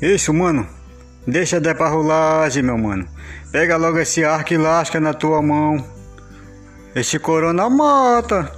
Isso, mano. Deixa de parrulagem, meu mano. Pega logo esse arco e lasca na tua mão. Esse corona mata.